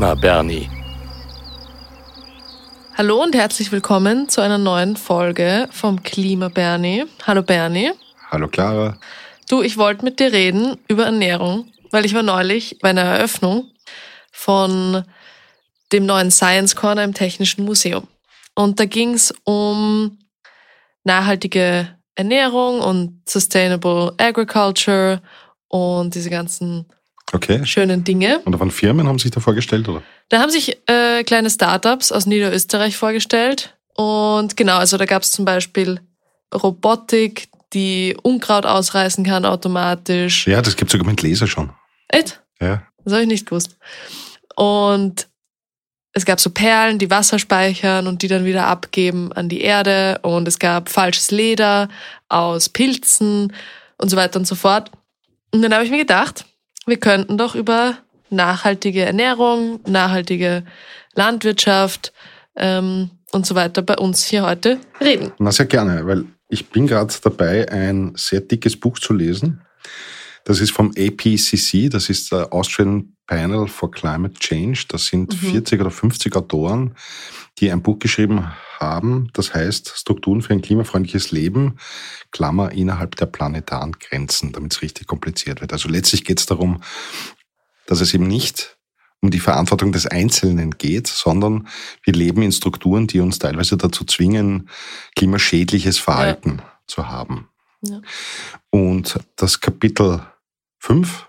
Klima Bernie. Hallo und herzlich willkommen zu einer neuen Folge vom Klima Bernie. Hallo Bernie. Hallo Clara. Du, ich wollte mit dir reden über Ernährung, weil ich war neulich bei einer Eröffnung von dem neuen Science Corner im Technischen Museum. Und da ging es um nachhaltige Ernährung und Sustainable Agriculture und diese ganzen Okay. schönen Dinge. Und von Firmen haben sich da vorgestellt, oder? Da haben sich äh, kleine Startups aus Niederösterreich vorgestellt. Und genau, also da gab es zum Beispiel Robotik, die Unkraut ausreißen kann automatisch. Ja, das gibt sogar mit Laser schon. Echt? Ja. Das habe ich nicht gewusst. Und es gab so Perlen, die Wasser speichern und die dann wieder abgeben an die Erde. Und es gab falsches Leder aus Pilzen und so weiter und so fort. Und dann habe ich mir gedacht, wir könnten doch über nachhaltige Ernährung, nachhaltige Landwirtschaft ähm, und so weiter bei uns hier heute reden. Na, sehr gerne, weil ich bin gerade dabei, ein sehr dickes Buch zu lesen. Das ist vom APCC, das ist der Austrian Panel for Climate Change. Das sind 40 oder 50 Autoren, die ein Buch geschrieben haben, das heißt Strukturen für ein klimafreundliches Leben, Klammer innerhalb der planetaren Grenzen, damit es richtig kompliziert wird. Also letztlich geht es darum, dass es eben nicht um die Verantwortung des Einzelnen geht, sondern wir leben in Strukturen, die uns teilweise dazu zwingen, klimaschädliches Verhalten zu haben. Ja. Und das Kapitel 5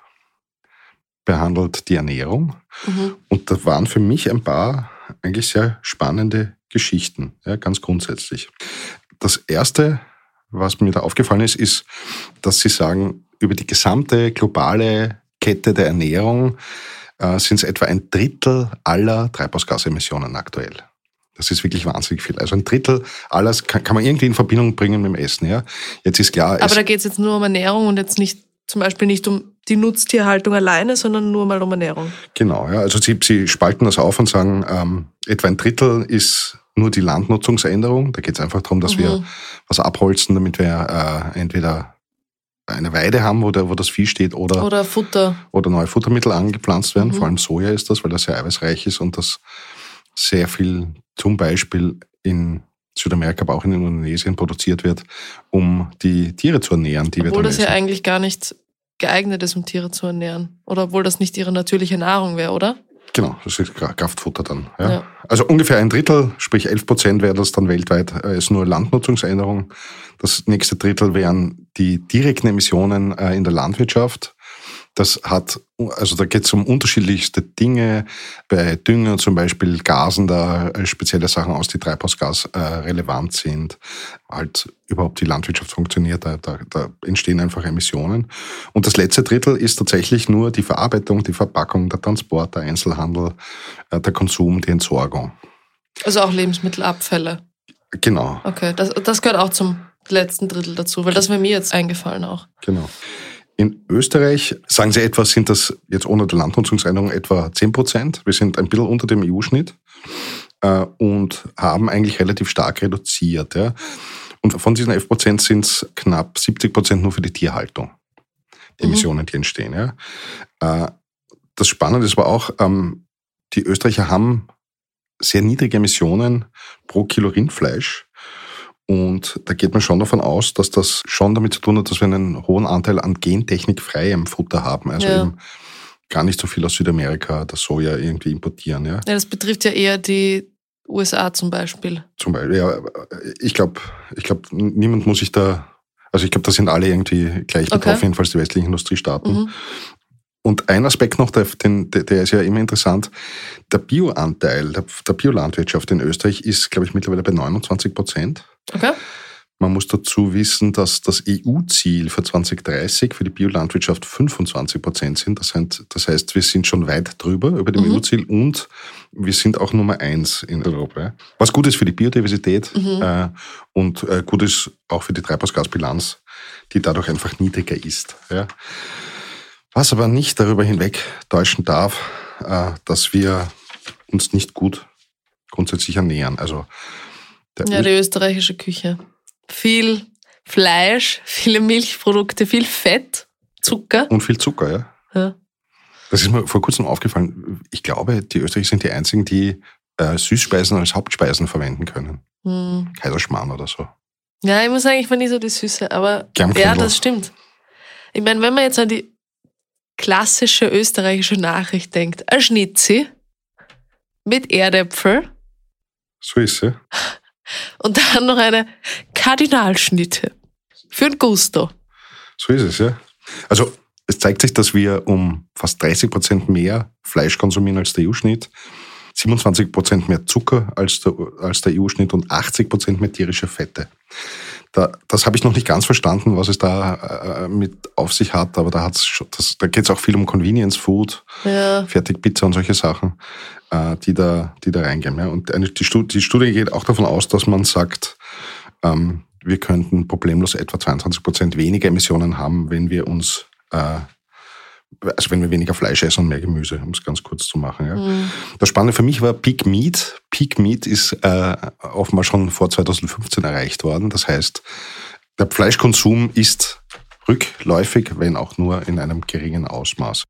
behandelt die Ernährung. Mhm. Und da waren für mich ein paar eigentlich sehr spannende Geschichten, ja, ganz grundsätzlich. Das erste, was mir da aufgefallen ist, ist, dass sie sagen, über die gesamte globale Kette der Ernährung äh, sind es etwa ein Drittel aller Treibhausgasemissionen aktuell. Das ist wirklich wahnsinnig viel. Also ein Drittel alles kann, kann man irgendwie in Verbindung bringen mit dem Essen. Ja. Jetzt ist klar, Aber da geht es jetzt nur um Ernährung und jetzt nicht zum Beispiel nicht um die Nutztierhaltung alleine, sondern nur mal um Ernährung. Genau, ja. Also Sie, Sie spalten das auf und sagen, ähm, etwa ein Drittel ist nur die Landnutzungsänderung. Da geht es einfach darum, dass wir Mhm. was abholzen, damit wir äh, entweder eine Weide haben, wo, der, wo das Vieh steht, oder, oder, Oder Futter. neue Futtermittel angepflanzt werden. Mhm. Vor allem Soja ist das, weil das sehr eiweißreich ist und das sehr viel zum Beispiel in Südamerika, aber auch in Indonesien produziert wird, um die Tiere zu ernähren, die wir Obwohl dann das ja essen. eigentlich gar nicht geeignet ist, um Tiere zu ernähren. Oder obwohl das nicht ihre natürliche Nahrung wäre, oder? Genau, das ist Kraftfutter dann. Ja. Ja. Also ungefähr ein Drittel, sprich 11 Prozent wäre das dann weltweit, äh, ist nur Landnutzungsänderung. Das nächste Drittel wären die direkten Emissionen äh, in der Landwirtschaft. Das hat, also da geht es um unterschiedlichste Dinge. Bei Dünger zum Beispiel gasen da äh, spezielle Sachen aus, die Treibhausgas äh, relevant sind. Halt überhaupt die Landwirtschaft funktioniert, da, da, da entstehen einfach Emissionen. Und das letzte Drittel ist tatsächlich nur die Verarbeitung, die Verpackung, der Transport, der Einzelhandel, äh, der Konsum, die Entsorgung. Also auch Lebensmittelabfälle. Genau, Okay, das, das gehört auch zum letzten Drittel dazu, weil das wäre mir jetzt eingefallen auch. genau. In Österreich, sagen Sie etwa, sind das jetzt ohne die Landnutzungsänderung etwa 10 Prozent. Wir sind ein bisschen unter dem EU-Schnitt äh, und haben eigentlich relativ stark reduziert. Ja. Und von diesen 11 Prozent sind es knapp 70 Prozent nur für die Tierhaltung, die Mhm. Emissionen, die entstehen. Ja. Äh, das Spannende ist aber auch, ähm, die Österreicher haben sehr niedrige Emissionen pro Kilo Rindfleisch. Und da geht man schon davon aus, dass das schon damit zu tun hat, dass wir einen hohen Anteil an gentechnikfreiem Futter haben. Also Ja. eben gar nicht so viel aus Südamerika, das Soja irgendwie importieren. Ja. Ja, das betrifft ja eher die USA zum Beispiel. Zum Beispiel, ja, ich glaube, ich glaub, niemand muss sich da, also ich glaube, da sind alle irgendwie gleich Okay. betroffen, jedenfalls die westlichen Industriestaaten. Mhm. Und ein Aspekt noch, der der ist ja immer interessant, der Bioanteil der, der Biolandwirtschaft in Österreich ist, glaube ich, mittlerweile bei 29 Prozent. Okay. Man muss dazu wissen, dass das EU-Ziel für 2030 für die Biolandwirtschaft 25 Prozent sind. Das heißt, das heißt, wir sind schon weit drüber über dem Mhm. EU-Ziel und wir sind auch Nummer eins in Europa. Was gut ist für die Biodiversität Mhm. äh, und äh, gut ist auch für die Treibhausgasbilanz, die dadurch einfach niedriger ist. Ja. Was aber nicht darüber hinweg täuschen darf, äh, dass wir uns nicht gut grundsätzlich ernähren. Also der Ja, die österreichische Küche. Viel Fleisch, viele Milchprodukte, viel Fett, Zucker. und viel Zucker, ja. Ja. Das ist mir vor kurzem aufgefallen. Ich glaube, die Österreicher sind die einzigen, die äh, Süßspeisen als Hauptspeisen verwenden können. Hm. Kaiserschmarrn oder so. Ja, ich muss sagen, ich war nie so die Süße, aber ja, das stimmt. Ich meine, wenn man jetzt an die klassische österreichische Nachricht denkt, ein Schnitzi mit Erdäpfel So ist sie. Und dann noch eine Kardinalschnitte für ein Gusto. So ist es, ja. Also es zeigt sich, dass wir um fast 30 Prozent mehr Fleisch konsumieren als der EU-Schnitt, 27 Prozent mehr Zucker als der, als der EU-Schnitt und 80 Prozent mehr tierische Fette. Da, das habe ich noch nicht ganz verstanden, was es da äh, mit auf sich hat, aber da, hat's das, da geht es auch viel um Convenience Food, Ja, Fertigpizza und solche Sachen, äh, die, da, die da reingehen. Ja. Und eine, die, Studie, die Studie geht auch davon aus, dass man sagt, ähm, wir könnten problemlos etwa 22 Prozent weniger Emissionen haben, wenn wir uns, äh, also wenn wir weniger Fleisch essen und mehr Gemüse, um es ganz kurz zu machen. Ja. hm, Das Spannende für mich war Peak Meat. Peak Meat ist äh, offenbar schon vor 2015 erreicht worden. Das heißt, der Fleischkonsum ist rückläufig, wenn auch nur in einem geringen Ausmaß.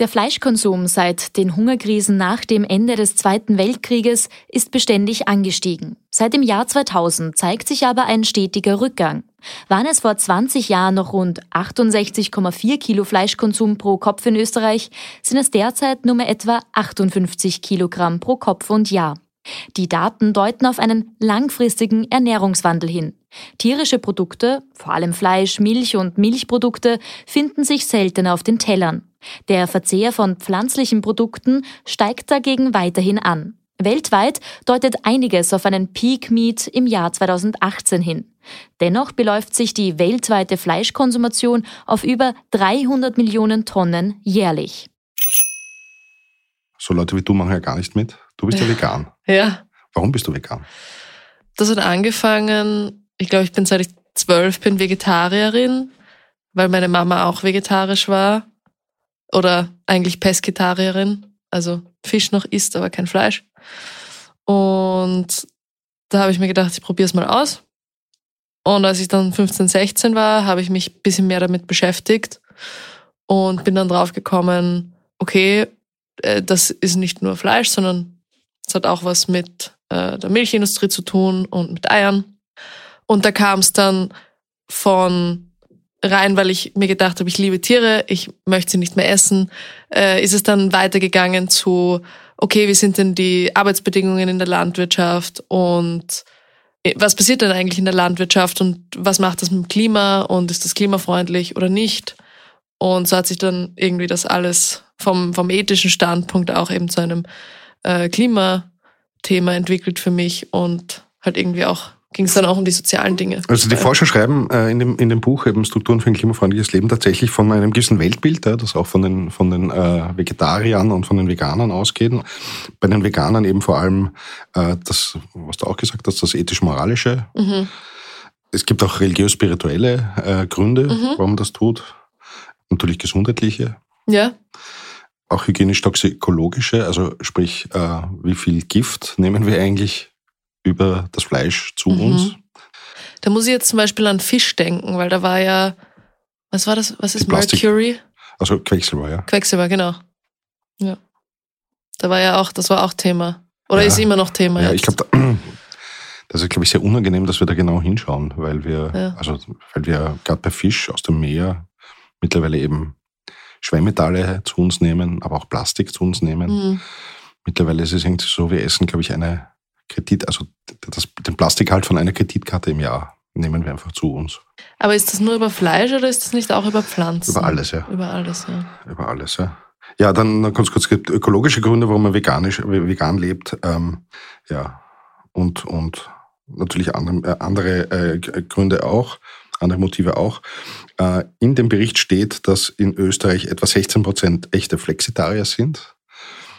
Der Fleischkonsum seit den Hungerkrisen nach dem Ende des Zweiten Weltkrieges ist beständig angestiegen. Seit dem Jahr 2000 zeigt sich aber ein stetiger Rückgang. Waren es vor 20 Jahren noch rund 68,4 Kilo Fleischkonsum pro Kopf in Österreich, sind es derzeit nur mehr etwa 58 Kilogramm pro Kopf und Jahr. Die Daten deuten auf einen langfristigen Ernährungswandel hin. Tierische Produkte, vor allem Fleisch, Milch und Milchprodukte, finden sich seltener auf den Tellern. Der Verzehr von pflanzlichen Produkten steigt dagegen weiterhin an. Weltweit deutet einiges auf einen Peak Meat im Jahr 2018 hin. Dennoch beläuft sich die weltweite Fleischkonsumation auf über 300 Millionen Tonnen jährlich. So Leute wie du machen ja gar nicht mit. Du bist ja, vegan. ja. Warum bist du vegan? Das hat angefangen, ich glaube, ich bin seit ich zwölf bin Vegetarierin, weil meine Mama auch vegetarisch war. Oder eigentlich Pesketarierin, also Fisch noch isst, aber kein Fleisch. Und da habe ich mir gedacht, ich probiere es mal aus. Und als ich dann 15, 16 war, habe ich mich ein bisschen mehr damit beschäftigt und bin dann drauf gekommen, okay, äh, das ist nicht nur Fleisch, sondern es hat auch was mit äh, der Milchindustrie zu tun und mit Eiern. Und da kam es dann von rein, weil ich mir gedacht habe, ich liebe Tiere, ich möchte sie nicht mehr essen, äh, ist es dann weitergegangen zu, okay, wie sind denn die Arbeitsbedingungen in der Landwirtschaft und äh, was passiert denn eigentlich in der Landwirtschaft und was macht das mit dem Klima und ist das klimafreundlich oder nicht? Und so hat sich dann irgendwie das alles vom, vom ethischen Standpunkt auch eben zu einem äh, Klimathema entwickelt für mich und halt irgendwie auch ging es dann auch um die sozialen Dinge. Also die Forscher schreiben äh, in, dem, in dem Buch eben Strukturen für ein klimafreundliches Leben tatsächlich von einem gewissen Weltbild, ja, das auch von den, von den äh, Vegetariern und von den Veganern ausgeht. Bei den Veganern eben vor allem äh, das, was du auch gesagt hast, das ethisch-moralische. Mhm. Es gibt auch religiös-spirituelle äh, Gründe, Mhm. warum man das tut. Natürlich gesundheitliche, Ja, auch hygienisch-toxikologische, also sprich, äh, wie viel Gift nehmen wir eigentlich über das Fleisch zu Mhm. uns? da muss ich jetzt zum Beispiel an Fisch denken, weil da war ja, was war das? Was ist. Mercury? Also Quecksilber, ja. Quecksilber, genau. Ja. Da war ja auch, das war auch Thema. Oder Ja. ist immer noch Thema Ja, jetzt. ich glaube, da, das ist, glaube ich, sehr unangenehm, dass wir da genau hinschauen, weil wir, Ja. also, weil wir gerade bei Fisch aus dem Meer mittlerweile eben Schwermetalle zu uns nehmen, aber auch Plastik zu uns nehmen. Mhm. Mittlerweile ist es irgendwie so, wir essen, glaube ich, eine Kredit, also das, den Plastikhalt von einer Kreditkarte im Jahr nehmen wir einfach zu uns. Aber ist das nur über Fleisch oder ist das nicht auch über Pflanzen? Über alles, ja. Über alles, ja. Über alles, ja. Ja, dann ganz kurz, es gibt ökologische Gründe, warum man veganisch, vegan lebt. Ähm, ja, und, und natürlich andere, äh, andere äh, Gründe auch, andere Motive auch. Äh, in dem Bericht steht, dass in Österreich etwa 16 Prozent echte Flexitarier sind.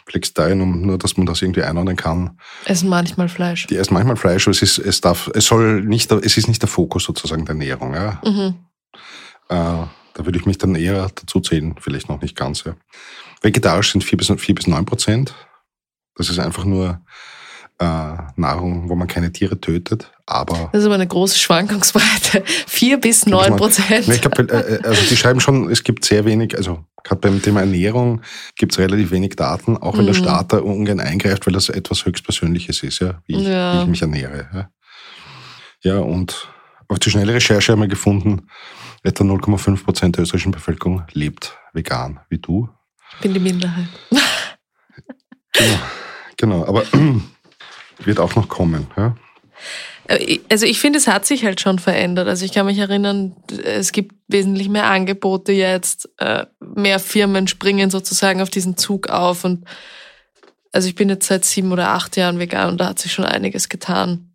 Flexitarier, um nur, dass man das irgendwie einordnen kann. Essen manchmal Fleisch. Die essen manchmal Fleisch, aber es ist, es darf, es soll nicht, der- es ist nicht der Fokus sozusagen der Ernährung, ja. Mhm. Äh, da würde ich mich dann eher dazu zählen, vielleicht noch nicht ganz. Ja. Vegetarisch sind 4 bis, 4 bis 9 Prozent. Das ist einfach nur äh, Nahrung, wo man keine Tiere tötet, aber. Das ist aber eine große Schwankungsbreite. Vier bis neun Prozent. Ich glaube, äh, äh, also die schreiben schon, es gibt sehr wenig, also gerade beim Thema Ernährung gibt es relativ wenig Daten, auch wenn mhm. der Staat da ungern eingreift, weil das etwas höchstpersönliches ist, ja, wie ich, ja. Wie ich mich ernähre. Ja. ja, und auf die schnelle Recherche haben wir gefunden, etwa 0,5 Prozent der österreichischen Bevölkerung lebt vegan, wie du. Ich bin die Minderheit. genau, genau aber wird auch noch kommen. Ja? Äh, also ich finde, es hat sich halt schon verändert. Also ich kann mich erinnern, es gibt wesentlich mehr Angebote jetzt, äh, mehr Firmen springen sozusagen auf diesen Zug auf und also ich bin jetzt seit sieben oder acht Jahren vegan und da hat sich schon einiges getan.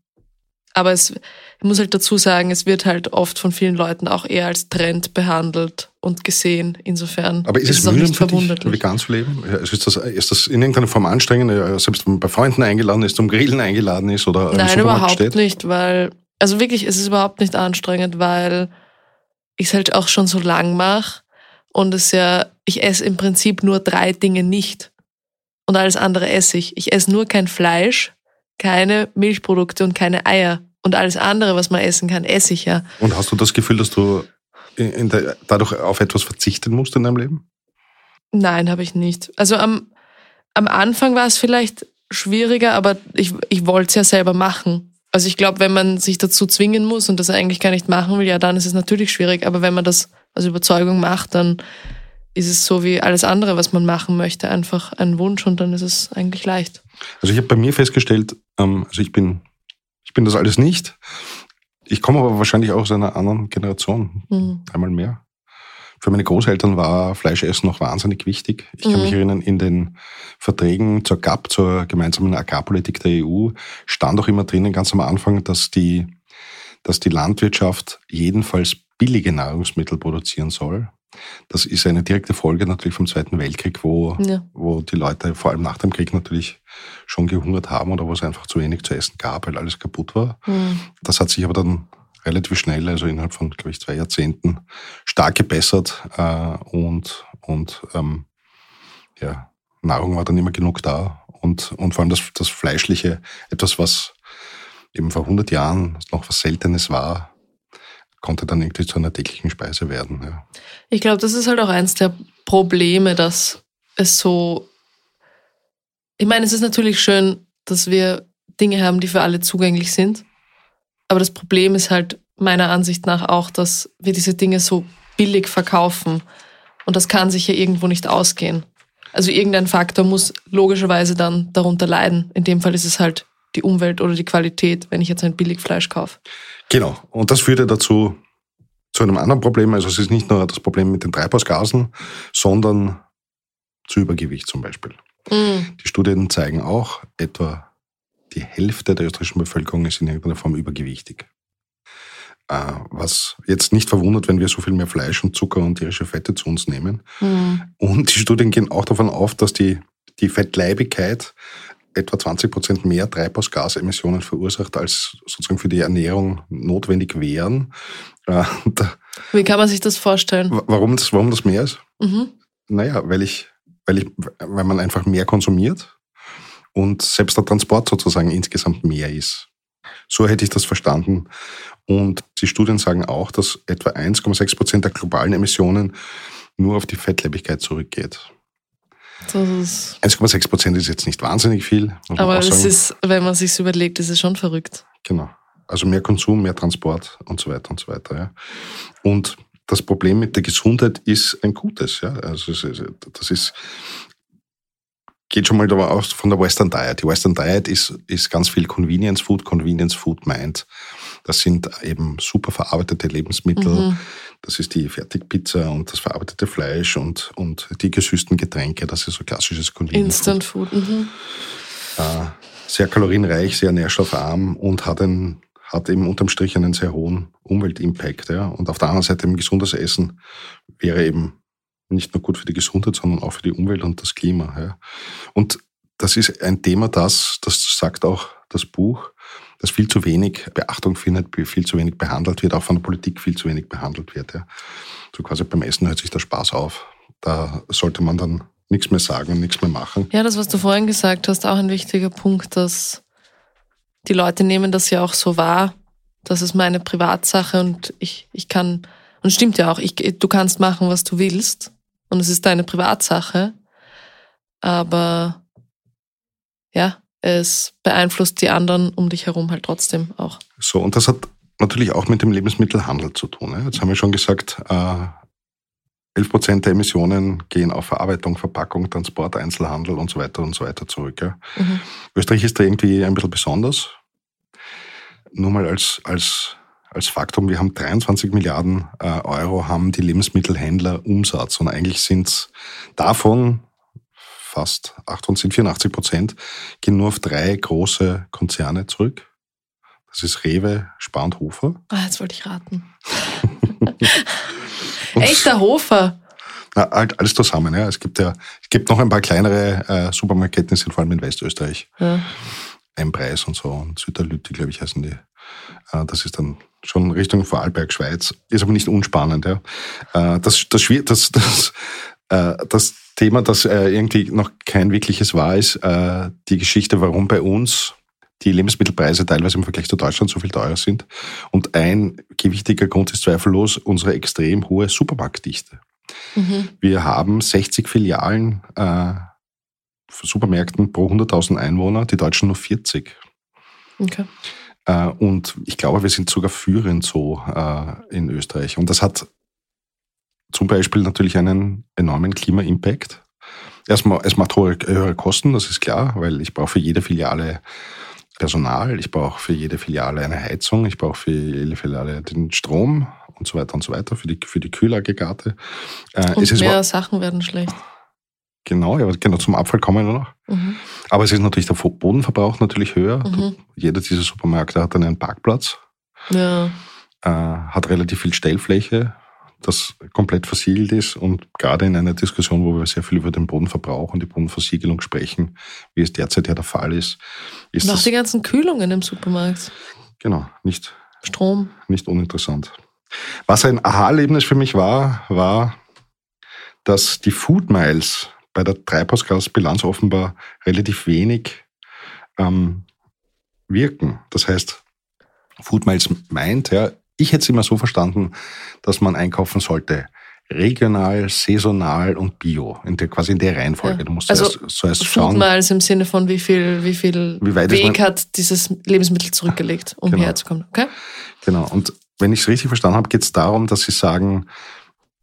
Aber es, ich muss halt dazu sagen, es wird halt oft von vielen Leuten auch eher als Trend behandelt und gesehen. Insofern Aber ist, ist es, es mühsam für dich, vegan zu leben? Ist, das, ist das in irgendeiner Form anstrengend, selbst wenn man bei Freunden eingeladen ist, zum Grillen eingeladen ist oder Nein, überhaupt steht? nicht, weil, also wirklich, es ist überhaupt nicht anstrengend, weil ich es halt auch schon so lang mache und es ja, ich esse im Prinzip nur drei Dinge nicht und alles andere esse ich. Ich esse nur kein Fleisch, keine Milchprodukte und keine Eier. Und alles andere, was man essen kann, esse ich ja. Und hast du das Gefühl, dass du der, dadurch auf etwas verzichten musst in deinem Leben? Nein, habe ich nicht. Also am, am Anfang war es vielleicht schwieriger, aber ich, ich wollte es ja selber machen. Also ich glaube, wenn man sich dazu zwingen muss und das eigentlich gar nicht machen will, ja, dann ist es natürlich schwierig. Aber wenn man das aus Überzeugung macht, dann ist es so wie alles andere, was man machen möchte, einfach ein Wunsch und dann ist es eigentlich leicht. Also ich habe bei mir festgestellt, ähm, also ich bin bin das alles nicht. Ich komme aber wahrscheinlich auch aus einer anderen Generation. Mhm. Einmal mehr. Für meine Großeltern war Fleischessen noch wahnsinnig wichtig. Ich kann mich mhm. erinnern, in den Verträgen zur GAP, zur gemeinsamen Agrarpolitik der EU, stand auch immer drinnen ganz am Anfang, dass die, dass die Landwirtschaft jedenfalls billige Nahrungsmittel produzieren soll. Das ist eine direkte Folge natürlich vom Zweiten Weltkrieg, wo, ja. wo die Leute vor allem nach dem Krieg natürlich schon gehungert haben oder wo es einfach zu wenig zu essen gab, weil alles kaputt war. Mhm. Das hat sich aber dann relativ schnell, also innerhalb von, glaube ich, zwei Jahrzehnten, stark gebessert äh, und, und ähm, ja, Nahrung war dann immer genug da und, und vor allem das, das Fleischliche, etwas, was eben vor 100 Jahren noch was Seltenes war, konnte dann irgendwie zu einer täglichen Speise werden. Ja. Ich glaube, das ist halt auch eins der Probleme, dass es so. Ich meine, es ist natürlich schön, dass wir Dinge haben, die für alle zugänglich sind. Aber das Problem ist halt meiner Ansicht nach auch, dass wir diese Dinge so billig verkaufen. Und das kann sich ja irgendwo nicht ausgehen. Also irgendein Faktor muss logischerweise dann darunter leiden. In dem Fall ist es halt die Umwelt oder die Qualität, wenn ich jetzt ein Billigfleisch kaufe. Genau. Und das führte dazu, zu einem anderen Problem. Also es ist nicht nur das Problem mit den Treibhausgasen, sondern zu Übergewicht zum Beispiel. Mhm. Die Studien zeigen auch, etwa die Hälfte der österreichischen Bevölkerung ist in irgendeiner Form übergewichtig. Äh, was jetzt nicht verwundert, wenn wir so viel mehr Fleisch und Zucker und tierische Fette zu uns nehmen. Mhm. Und die Studien gehen auch davon auf, dass die, die Fettleibigkeit etwa 20 Prozent mehr Treibhausgasemissionen verursacht, als sozusagen für die Ernährung notwendig wären. Äh, Wie kann man sich das vorstellen? Warum das, warum das mehr ist? Mhm. Naja, weil ich, weil ich, weil man einfach mehr konsumiert und selbst der Transport sozusagen insgesamt mehr ist. So hätte ich das verstanden. Und die Studien sagen auch, dass etwa 1,6 Prozent der globalen Emissionen nur auf die Fettleibigkeit zurückgeht. 1,6 Prozent ist jetzt nicht wahnsinnig viel. Aber es ist, wenn man sich überlegt, ist es schon verrückt. Genau. Also mehr Konsum, mehr Transport und so weiter und so weiter. Ja. Und das Problem mit der Gesundheit ist ein gutes. Ja. Also das ist, geht schon mal aus von der Western Diet. Die Western Diet ist, ist ganz viel Convenience Food. Convenience Food meint, das sind eben super verarbeitete Lebensmittel. Mhm. Das ist die Fertigpizza und das verarbeitete Fleisch und, und die gesüßten Getränke. Das ist so klassisches Convenience Instant Food. Food. Mhm. Äh, sehr kalorienreich, sehr nährstoffarm und hat, ein, hat eben unterm Strich einen sehr hohen Umweltimpact. Ja. Und auf der anderen Seite ein gesundes Essen wäre eben nicht nur gut für die Gesundheit, sondern auch für die Umwelt und das Klima. Ja. Und das ist ein Thema, das, das sagt auch das Buch, das viel zu wenig Beachtung findet, viel zu wenig behandelt wird, auch von der Politik viel zu wenig behandelt wird. Ja. So quasi beim Essen hört sich der Spaß auf. Da sollte man dann nichts mehr sagen und nichts mehr machen. Ja, das, was du vorhin gesagt hast, auch ein wichtiger Punkt, dass die Leute nehmen das ja auch so wahr. Das ist meine Privatsache und ich, ich kann, und stimmt ja auch, ich, du kannst machen, was du willst. Und es ist deine Privatsache. Aber ja, es beeinflusst die anderen um dich herum halt trotzdem auch. So, und das hat natürlich auch mit dem Lebensmittelhandel zu tun. Jetzt haben wir schon gesagt, äh, 11 Prozent der Emissionen gehen auf Verarbeitung, Verpackung, Transport, Einzelhandel und so weiter und so weiter zurück. Ja. Mhm. Österreich ist da irgendwie ein bisschen besonders. Nur mal als, als, als Faktum, wir haben 23 Milliarden äh, Euro haben die Lebensmittelhändler Umsatz und eigentlich sind es davon fast 88, 84 Prozent gehen nur auf drei große Konzerne zurück. Das ist Rewe, Spar und Hofer. Ah, jetzt wollte ich raten. Echter Hofer. Na, halt alles zusammen, ja. Es gibt ja, es gibt noch ein paar kleinere äh, Supermarketten, sind vor allem in Westösterreich. Ja. Ein Preis und so. Und Süderlütte, glaube ich, heißen die. Äh, das ist dann schon Richtung Vorarlberg, Schweiz. Ist aber nicht unspannend, ja. Äh, das, das, das, das, äh, das Thema, das äh, irgendwie noch kein wirkliches war, ist äh, die Geschichte, warum bei uns die Lebensmittelpreise teilweise im Vergleich zu Deutschland so viel teurer sind. Und ein gewichtiger Grund ist zweifellos unsere extrem hohe Supermarktdichte. Mhm. Wir haben 60 Filialen äh, Supermärkten pro 100.000 Einwohner, die Deutschen nur 40. Okay. Äh, und ich glaube, wir sind sogar führend so äh, in Österreich. Und das hat zum Beispiel natürlich einen enormen Klima-Impact. Erstmal, es macht hohe, höhere Kosten, das ist klar, weil ich brauche für jede Filiale Personal, ich brauche für jede Filiale eine Heizung, ich brauche für jede Filiale den Strom und so weiter und so weiter, für die, für die Kühlaggregate. Äh, und mehr mal, Sachen werden schlecht. Genau, ja, genau, zum Abfall kommen wir noch. Mhm. Aber es ist natürlich der Bodenverbrauch natürlich höher. Mhm. Jeder dieser Supermärkte hat dann einen Parkplatz, ja. äh, hat relativ viel Stellfläche, das komplett versiegelt ist und gerade in einer Diskussion, wo wir sehr viel über den Bodenverbrauch und die Bodenversiegelung sprechen, wie es derzeit ja der Fall ist, ist und auch die ganzen Kühlungen im Supermarkt. Genau, nicht Strom, nicht uninteressant. Was ein Aha-Erlebnis für mich war, war, dass die Food Miles bei der Treibhausgasbilanz offenbar relativ wenig ähm, wirken. Das heißt, Food Miles meint, ja, ich hätte es immer so verstanden, dass man einkaufen sollte regional, saisonal und bio, in der, quasi in der Reihenfolge. Ja. Du musst also, zuerst, zuerst schauen. Miles im Sinne von wie viel, wie viel wie Weg hat dieses Lebensmittel zurückgelegt, um genau. herzukommen. Okay? Genau. Und wenn ich es richtig verstanden habe, geht es darum, dass sie sagen,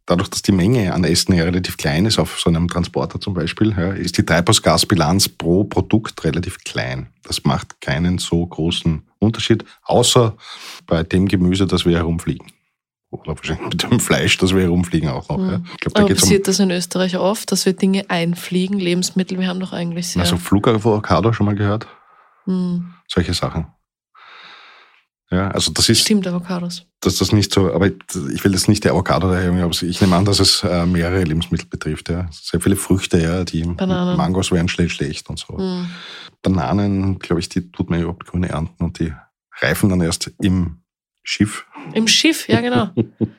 dadurch, dass die Menge an Essen ja relativ klein ist, auf so einem Transporter zum Beispiel, ja, ist die Treibhausgasbilanz pro Produkt relativ klein. Das macht keinen so großen Unterschied, außer bei dem Gemüse, das wir herumfliegen. Oder wahrscheinlich mit dem Fleisch, das wir herumfliegen auch noch. Mhm. Ja. Ich glaub, da Aber passiert um das in Österreich oft, dass wir Dinge einfliegen, Lebensmittel, wir haben doch eigentlich sehr... Also Flugavocado schon mal gehört? Mhm. Solche Sachen. Ja, also das ist. Stimmt, Avocados. Dass das nicht so, aber ich will jetzt nicht der Avocado daher, aber ich nehme an, dass es äh, mehrere Lebensmittel betrifft, ja. Sehr viele Früchte, ja, die Bananen. Mangos werden schlecht, schlecht und so. Mm. Bananen, glaube ich, die tut man überhaupt grüne ernten und die reifen dann erst im Schiff. Im Schiff, ja genau.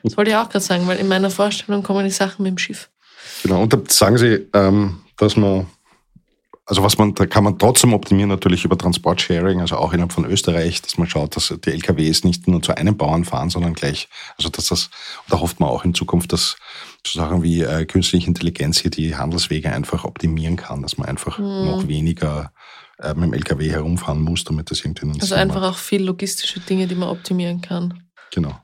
Das wollte ich auch gerade sagen, weil in meiner Vorstellung kommen die Sachen mit dem Schiff. Genau, und da sagen sie, ähm, dass man also was man, da kann man trotzdem optimieren natürlich über Transportsharing, also auch innerhalb von Österreich, dass man schaut, dass die LKWs nicht nur zu einem Bauern fahren, sondern gleich, also dass das, da hofft man auch in Zukunft, dass so Sachen wie äh, künstliche Intelligenz hier die Handelswege einfach optimieren kann, dass man einfach mhm. noch weniger äh, mit dem LKW herumfahren muss, damit das irgendwie Also Sinn einfach macht. auch viel logistische Dinge, die man optimieren kann. Genau.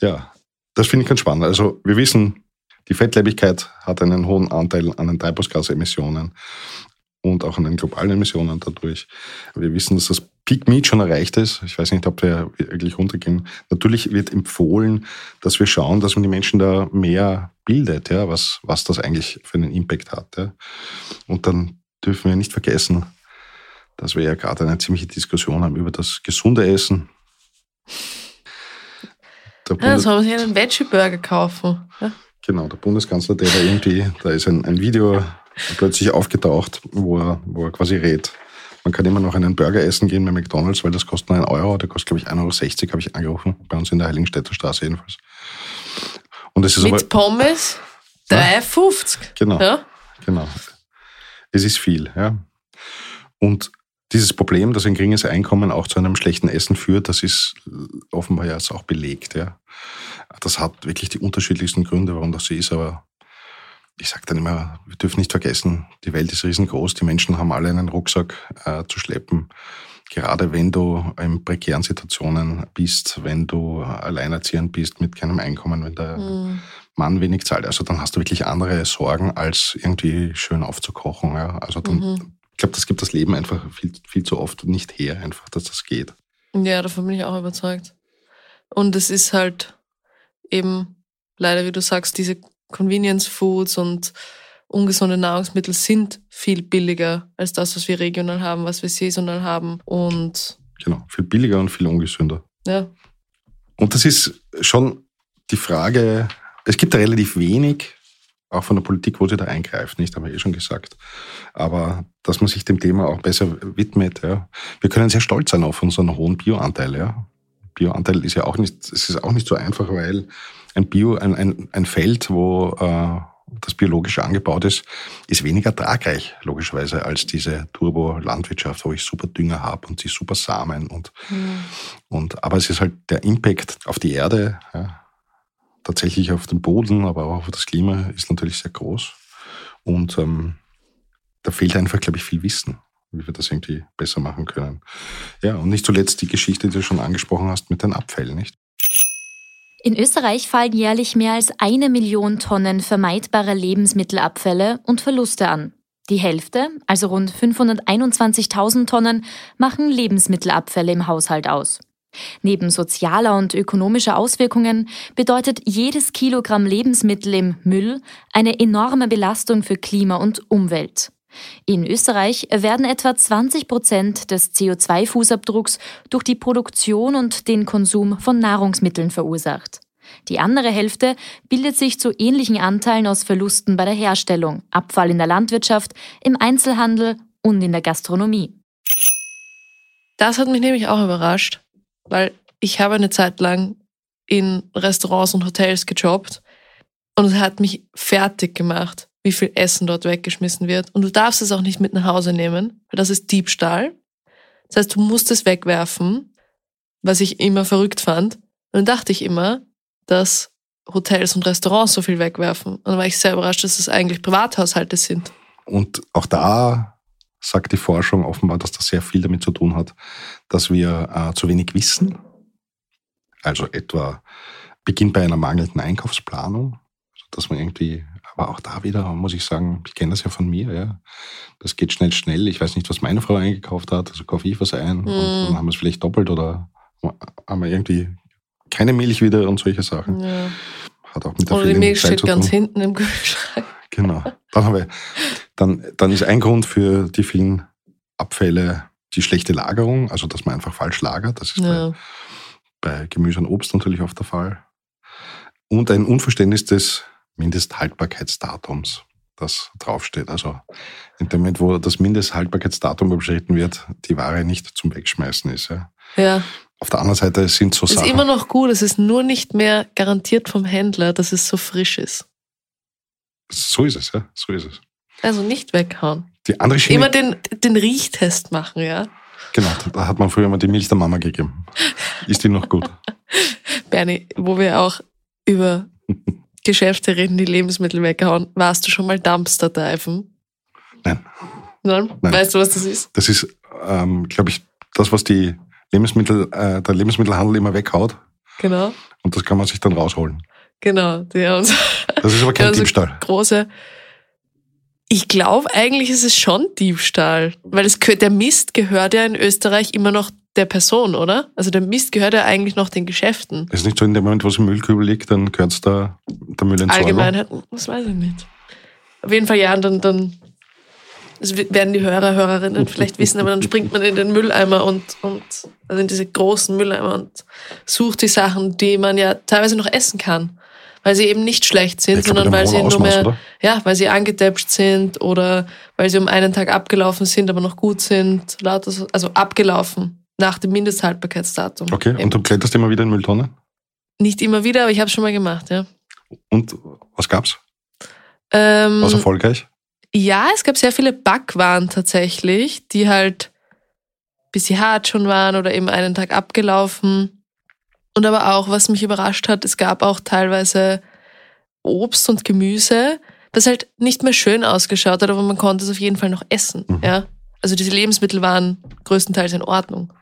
Ja, das finde ich ganz spannend. Also wir wissen, die Fettleibigkeit hat einen hohen Anteil an den Treibhausgasemissionen und auch an den globalen Emissionen dadurch. Wir wissen, dass das Peak Meat schon erreicht ist. Ich weiß nicht, ob wir wirklich runtergehen. Natürlich wird empfohlen, dass wir schauen, dass man die Menschen da mehr bildet, ja, was, was das eigentlich für einen Impact hat. Ja. Und dann dürfen wir nicht vergessen, dass wir ja gerade eine ziemliche Diskussion haben über das gesunde Essen. Der ja, soll man sich einen Veggie-Burger kaufen. Ja? Genau, der Bundeskanzler, der da irgendwie, da ist ein, ein Video plötzlich aufgetaucht, wo er, wo er quasi rät. Man kann immer noch einen Burger essen gehen bei McDonalds, weil das kostet nur einen Euro. Der kostet, glaube ich, 1,60 Euro, habe ich angerufen. Bei uns in der Heiligenstädter Straße jedenfalls. Und es ist Mit aber, Pommes 3,50. Genau. Ja? Genau. Es ist viel, ja. Und dieses Problem, dass ein geringes Einkommen auch zu einem schlechten Essen führt, das ist offenbar jetzt auch belegt. Ja. Das hat wirklich die unterschiedlichsten Gründe, warum das so ist, aber ich sage dann immer, wir dürfen nicht vergessen, die Welt ist riesengroß, die Menschen haben alle einen Rucksack äh, zu schleppen. Gerade wenn du in prekären Situationen bist, wenn du alleinerziehend bist mit keinem Einkommen, wenn der mhm. Mann wenig zahlt, also dann hast du wirklich andere Sorgen, als irgendwie schön aufzukochen. Ja. Also dann, mhm. ich glaube, das gibt das Leben einfach viel, viel zu oft nicht her, einfach, dass das geht. Ja, davon bin ich auch überzeugt. Und es ist halt eben leider, wie du sagst, diese Convenience Foods und ungesunde Nahrungsmittel sind viel billiger als das, was wir regional haben, was wir saisonal haben und genau, viel billiger und viel ungesünder. Ja. Und das ist schon die Frage, es gibt da relativ wenig, auch von der Politik, wo sie da eingreift, nicht, haben wir eh schon gesagt. Aber dass man sich dem Thema auch besser widmet, ja. Wir können sehr stolz sein auf unseren hohen Bioanteil, ja. Bioanteil ist ja auch nicht, es ist auch nicht so einfach, weil ein Bio, ein, ein, ein Feld, wo äh, das biologisch angebaut ist, ist weniger tragreich, logischerweise, als diese Turbo-Landwirtschaft, wo ich super Dünger habe und die super Samen und, mhm. und, aber es ist halt der Impact auf die Erde, ja, tatsächlich auf den Boden, aber auch auf das Klima ist natürlich sehr groß. Und ähm, da fehlt einfach, glaube ich, viel Wissen, wie wir das irgendwie besser machen können. Ja, und nicht zuletzt die Geschichte, die du schon angesprochen hast mit den Abfällen, nicht? In Österreich fallen jährlich mehr als eine Million Tonnen vermeidbarer Lebensmittelabfälle und Verluste an. Die Hälfte, also rund 521.000 Tonnen, machen Lebensmittelabfälle im Haushalt aus. Neben sozialer und ökonomischer Auswirkungen bedeutet jedes Kilogramm Lebensmittel im Müll eine enorme Belastung für Klima und Umwelt. In Österreich werden etwa 20 Prozent des CO2-Fußabdrucks durch die Produktion und den Konsum von Nahrungsmitteln verursacht. Die andere Hälfte bildet sich zu ähnlichen Anteilen aus Verlusten bei der Herstellung, Abfall in der Landwirtschaft, im Einzelhandel und in der Gastronomie. Das hat mich nämlich auch überrascht, weil ich habe eine Zeit lang in Restaurants und Hotels gejobbt und es hat mich fertig gemacht, wie viel Essen dort weggeschmissen wird. Und du darfst es auch nicht mit nach Hause nehmen, weil das ist Diebstahl. Das heißt, du musst es wegwerfen, was ich immer verrückt fand. Und dann dachte ich immer, dass Hotels und Restaurants so viel wegwerfen. Und dann war ich sehr überrascht, dass es eigentlich Privathaushalte sind. Und auch da sagt die Forschung offenbar, dass das sehr viel damit zu tun hat, dass wir äh, zu wenig wissen. Also etwa beginnt bei einer mangelnden Einkaufsplanung, dass man irgendwie aber auch da wieder muss ich sagen, ich kenne das ja von mir, ja. Das geht schnell, schnell. Ich weiß nicht, was meine Frau eingekauft hat, also kaufe ich was ein mm. und hm. dann haben wir es vielleicht doppelt oder haben wir irgendwie keine Milch wieder und solche Sachen. Ja. Hat auch mit der Oder die Milch Zeit steht ganz hinten im Kühlschrank. Genau. Dann haben wir, dann, dann ist ein Grund für die vielen Abfälle die schlechte Lagerung, also dass man einfach falsch lagert. Das ist ja. bei, bei Gemüse und Obst natürlich oft der Fall. Und ein Unverständnis des Mindesthaltbarkeitsdatums, das draufsteht. Also in dem Moment, wo das Mindesthaltbarkeitsdatum überschritten wird, die Ware nicht zum Wegschmeißen ist. Ja. ja. Auf der anderen Seite sind so Sachen. Es ist immer noch gut, es ist nur nicht mehr garantiert vom Händler, dass es so frisch ist. So ist es, ja. So ist es. Also nicht weghauen. Die andere Schiene, immer den, den Riechtest machen, ja. Genau, da hat man früher mal die Milch der Mama gegeben. Ist die noch gut? Bernie, wo wir auch über Geschäfte reden, die Lebensmittel weghauen. Warst du schon mal Dumpster diven? Nein. Nein? Nein. Weißt du, was das ist? Das ist, ähm, glaube ich, das, was die Lebensmittel, äh, der Lebensmittelhandel immer weghaut. Genau. Und das kann man sich dann rausholen. Genau. Die haben so, das ist aber kein Diebstahl. große. Ich glaube, eigentlich ist es schon Diebstahl, weil es, der Mist gehört ja in Österreich immer noch der Person, oder? Also der Mist gehört ja eigentlich noch den Geschäften. Es ist nicht so, in dem Moment, wo es im Müllkübel liegt, dann gehört es da der Müllentsorgung. Allgemeinheit, das weiß ich nicht. Auf jeden Fall ja, und dann, dann das werden die Hörer, Hörerinnen vielleicht wissen, aber dann springt man in den Mülleimer und, und also in diese großen Mülleimer und sucht die Sachen, die man ja teilweise noch essen kann. Weil sie eben nicht schlecht sind, ich sondern weil sie nur mehr, oder? ja, weil sie angedäpscht sind oder weil sie um einen Tag abgelaufen sind, aber noch gut sind, lauter, also abgelaufen. Nach dem Mindesthaltbarkeitsdatum. Okay, und du kletterst immer wieder in Mülltonnen? Nicht immer wieder, aber ich habe es schon mal gemacht, ja. Und was gab's? Ähm, Was erfolgreich? Ja, es gab sehr viele Backwaren tatsächlich, die halt bis sie hart schon waren oder eben einen Tag abgelaufen. Und aber auch, was mich überrascht hat, es gab auch teilweise Obst und Gemüse, das halt nicht mehr schön ausgeschaut hat, aber man konnte es auf jeden Fall noch essen. Mhm. Ja? Also diese Lebensmittel waren größtenteils in Ordnung.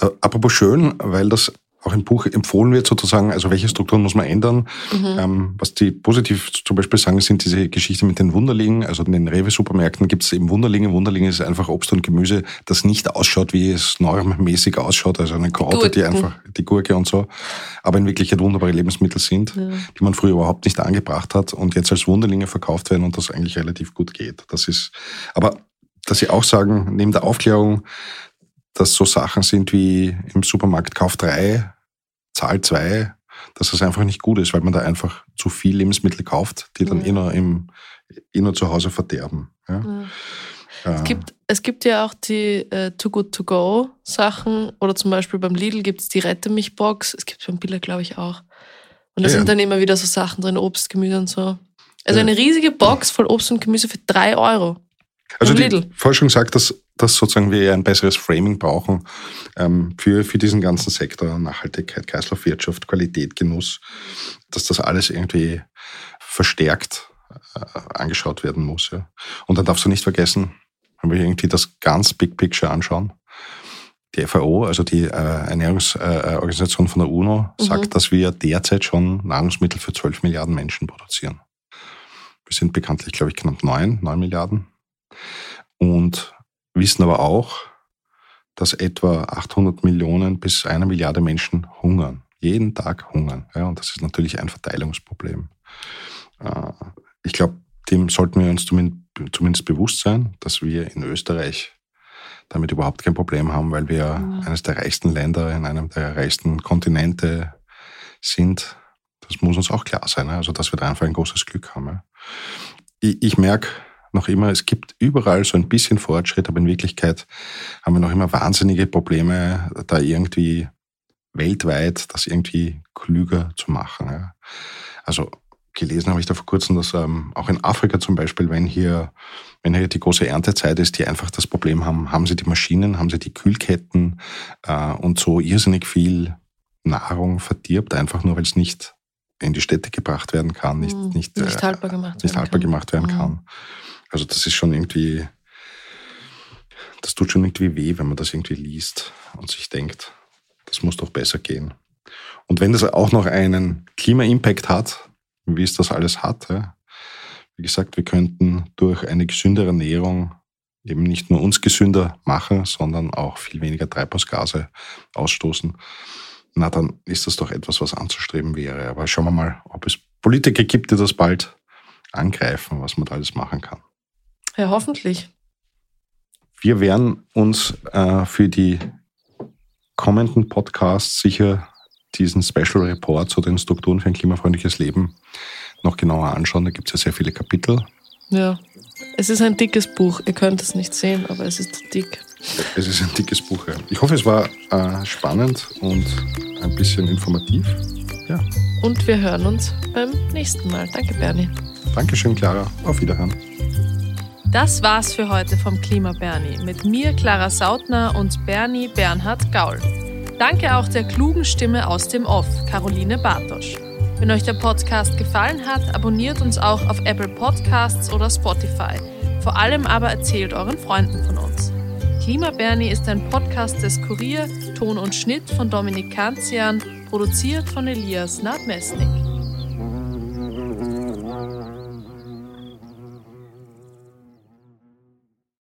Äh, apropos schön, weil das auch im Buch empfohlen wird, sozusagen, also welche Strukturen muss man ändern. Mhm. Ähm, was die positiv zum Beispiel sagen, sind diese Geschichte mit den Wunderlingen. Also in den Rewe-Supermärkten gibt es eben Wunderlinge. Wunderlinge ist einfach Obst und Gemüse, das nicht ausschaut, wie es normmäßig ausschaut. Also eine Karotte, die einfach, die Gurke und so. Aber in Wirklichkeit wunderbare Lebensmittel sind, ja. die man früher überhaupt nicht angebracht hat und jetzt als Wunderlinge verkauft werden und das eigentlich relativ gut geht. Das ist, aber dass sie auch sagen, neben der Aufklärung, dass so Sachen sind wie im Supermarkt Kauf 3, Zahl 2, dass das einfach nicht gut ist, weil man da einfach zu viel Lebensmittel kauft, die dann mhm. eh, nur im, eh nur zu Hause verderben. Ja? Mhm. Äh, es, gibt, es gibt ja auch die äh, Too Good To Go Sachen oder zum Beispiel beim Lidl gibt es die Rette mich Box. Es gibt beim Biller, glaube ich, auch. Und da ja, sind dann immer wieder so Sachen drin, Obst, Gemüse und so. Also ja. eine riesige Box voll Obst und Gemüse für drei Euro. Also die Forschung sagt, dass, dass sozusagen wir ein besseres Framing brauchen ähm, für, für diesen ganzen Sektor Nachhaltigkeit, Kreislaufwirtschaft, Qualität, Genuss, dass das alles irgendwie verstärkt äh, angeschaut werden muss. Ja. Und dann darfst du nicht vergessen, wenn wir irgendwie das ganz Big Picture anschauen, die FAO, also die äh, Ernährungsorganisation äh, von der UNO, mhm. sagt, dass wir derzeit schon Nahrungsmittel für 12 Milliarden Menschen produzieren. Wir sind bekanntlich, glaube ich, knapp 9, 9 Milliarden und wissen aber auch, dass etwa 800 Millionen bis eine Milliarde Menschen hungern, jeden Tag hungern. Ja, und das ist natürlich ein Verteilungsproblem. Äh, ich glaube, dem sollten wir uns zumindest bewusst sein, dass wir in Österreich damit überhaupt kein Problem haben, weil wir ja. eines der reichsten Länder in einem der reichsten Kontinente sind. Das muss uns auch klar sein, also dass wir da einfach ein großes Glück haben. Ich, ich merke, noch immer, es gibt überall so ein bisschen Fortschritt, aber in Wirklichkeit haben wir noch immer wahnsinnige Probleme, da irgendwie weltweit das irgendwie klüger zu machen. Ja. Also gelesen habe ich da vor kurzem, dass ähm, auch in Afrika zum Beispiel, wenn hier, wenn hier die große Erntezeit ist, die einfach das Problem haben, haben sie die Maschinen, haben sie die Kühlketten äh, und so irrsinnig viel Nahrung verdirbt, einfach nur weil es nicht in die Städte gebracht werden kann, nicht, hm, nicht, nicht, äh, haltbar gemacht, nicht haltbar kann. gemacht werden mhm. kann. Also das ist schon irgendwie, das tut schon irgendwie weh, wenn man das irgendwie liest und sich denkt, das muss doch besser gehen. Und wenn das auch noch einen Klima-Impact hat, wie es das alles hat, ja, wie gesagt, wir könnten durch eine gesündere Ernährung eben nicht nur uns gesünder machen, sondern auch viel weniger Treibhausgase ausstoßen. Na, dann ist das doch etwas, was anzustreben wäre. Aber schauen wir mal, ob es Politiker gibt, die das bald angreifen, was man da alles machen kann. Ja, hoffentlich. Wir werden uns äh, für die kommenden Podcasts sicher diesen Special Report zu den Strukturen für ein klimafreundliches Leben noch genauer anschauen. Da gibt es ja sehr viele Kapitel. Ja, es ist ein dickes Buch. Ihr könnt es nicht sehen, aber es ist dick. Es ist ein dickes Buch, ja. Ich hoffe, es war äh, spannend und ein bisschen informativ. Ja. Und wir hören uns beim nächsten Mal. Danke, Bernie. Dankeschön, Clara. Auf Wiederhören. Das war's für heute vom Klima Bernie mit mir, Clara Sautner und Bernie Bernhard Gaul. Danke auch der klugen Stimme aus dem Off, Caroline Bartosch. Wenn euch der Podcast gefallen hat, abonniert uns auch auf Apple Podcasts oder Spotify. Vor allem aber erzählt euren Freunden von uns. Klima Bernie ist ein Podcast des Kurier, Ton und Schnitt von Dominik Kanzian, produziert von Elias Nadmesnik.